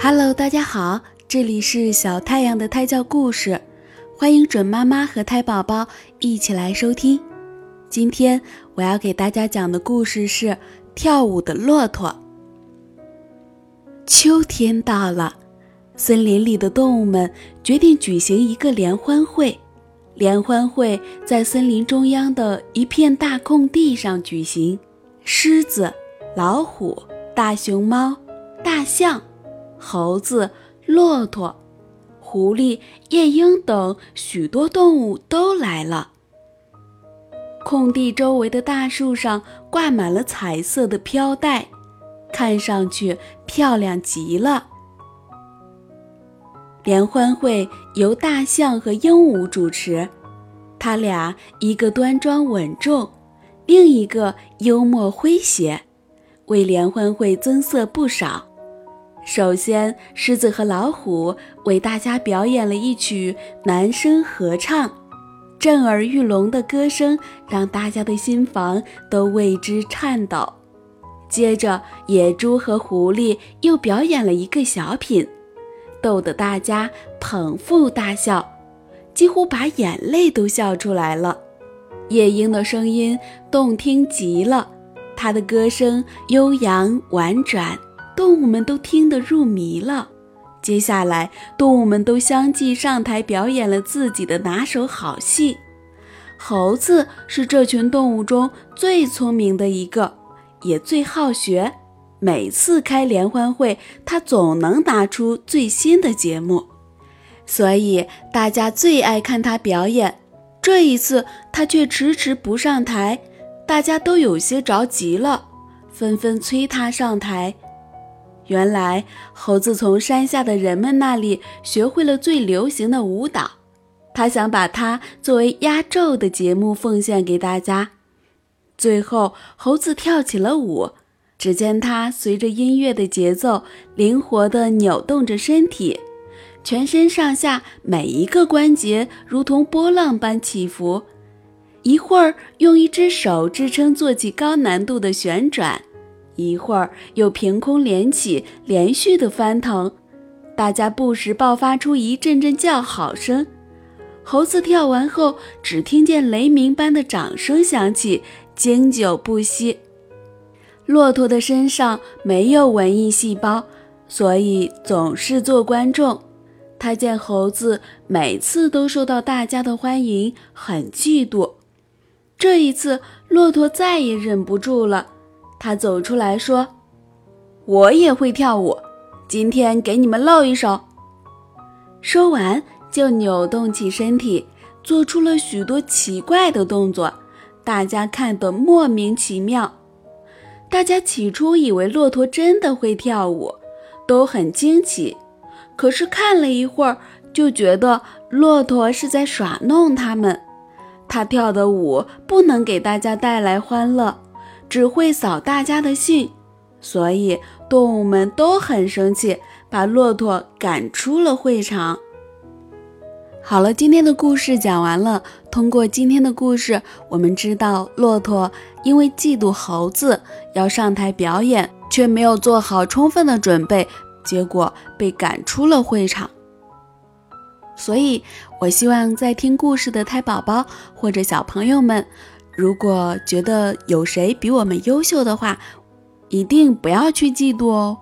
Hello，大家好，这里是小太阳的胎教故事，欢迎准妈妈和胎宝宝一起来收听。今天我要给大家讲的故事是跳舞的骆驼。秋天到了，森林里的动物们决定举行一个联欢会。联欢会在森林中央的一片大空地上举行，狮子、老虎、大熊猫、大象。猴子、骆驼、狐狸、夜莺等许多动物都来了。空地周围的大树上挂满了彩色的飘带，看上去漂亮极了。联欢会由大象和鹦鹉主持，他俩一个端庄稳重，另一个幽默诙谐，为联欢会增色不少。首先，狮子和老虎为大家表演了一曲男声合唱，震耳欲聋的歌声让大家的心房都为之颤抖。接着，野猪和狐狸又表演了一个小品，逗得大家捧腹大笑，几乎把眼泪都笑出来了。夜莺的声音动听极了，它的歌声悠扬婉转。动物们都听得入迷了。接下来，动物们都相继上台表演了自己的拿手好戏。猴子是这群动物中最聪明的一个，也最好学。每次开联欢会，它总能拿出最新的节目，所以大家最爱看它表演。这一次，它却迟迟不上台，大家都有些着急了，纷纷催它上台。原来，猴子从山下的人们那里学会了最流行的舞蹈，他想把它作为压轴的节目奉献给大家。最后，猴子跳起了舞，只见他随着音乐的节奏，灵活地扭动着身体，全身上下每一个关节如同波浪般起伏。一会儿用一只手支撑做起高难度的旋转。一会儿又凭空连起，连续的翻腾，大家不时爆发出一阵阵叫好声。猴子跳完后，只听见雷鸣般的掌声响起，经久不息。骆驼的身上没有文艺细胞，所以总是做观众。他见猴子每次都受到大家的欢迎，很嫉妒。这一次，骆驼再也忍不住了。他走出来说：“我也会跳舞，今天给你们露一手。”说完，就扭动起身体，做出了许多奇怪的动作，大家看得莫名其妙。大家起初以为骆驼真的会跳舞，都很惊奇。可是看了一会儿，就觉得骆驼是在耍弄他们。他跳的舞不能给大家带来欢乐。只会扫大家的兴，所以动物们都很生气，把骆驼赶出了会场。好了，今天的故事讲完了。通过今天的故事，我们知道骆驼因为嫉妒猴子要上台表演，却没有做好充分的准备，结果被赶出了会场。所以，我希望在听故事的胎宝宝或者小朋友们。如果觉得有谁比我们优秀的话，一定不要去嫉妒哦。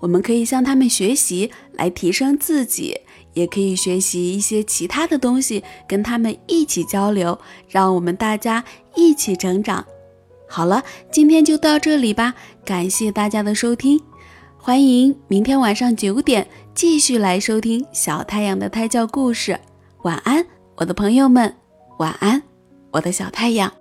我们可以向他们学习，来提升自己，也可以学习一些其他的东西，跟他们一起交流，让我们大家一起成长。好了，今天就到这里吧，感谢大家的收听，欢迎明天晚上九点继续来收听小太阳的胎教故事。晚安，我的朋友们，晚安，我的小太阳。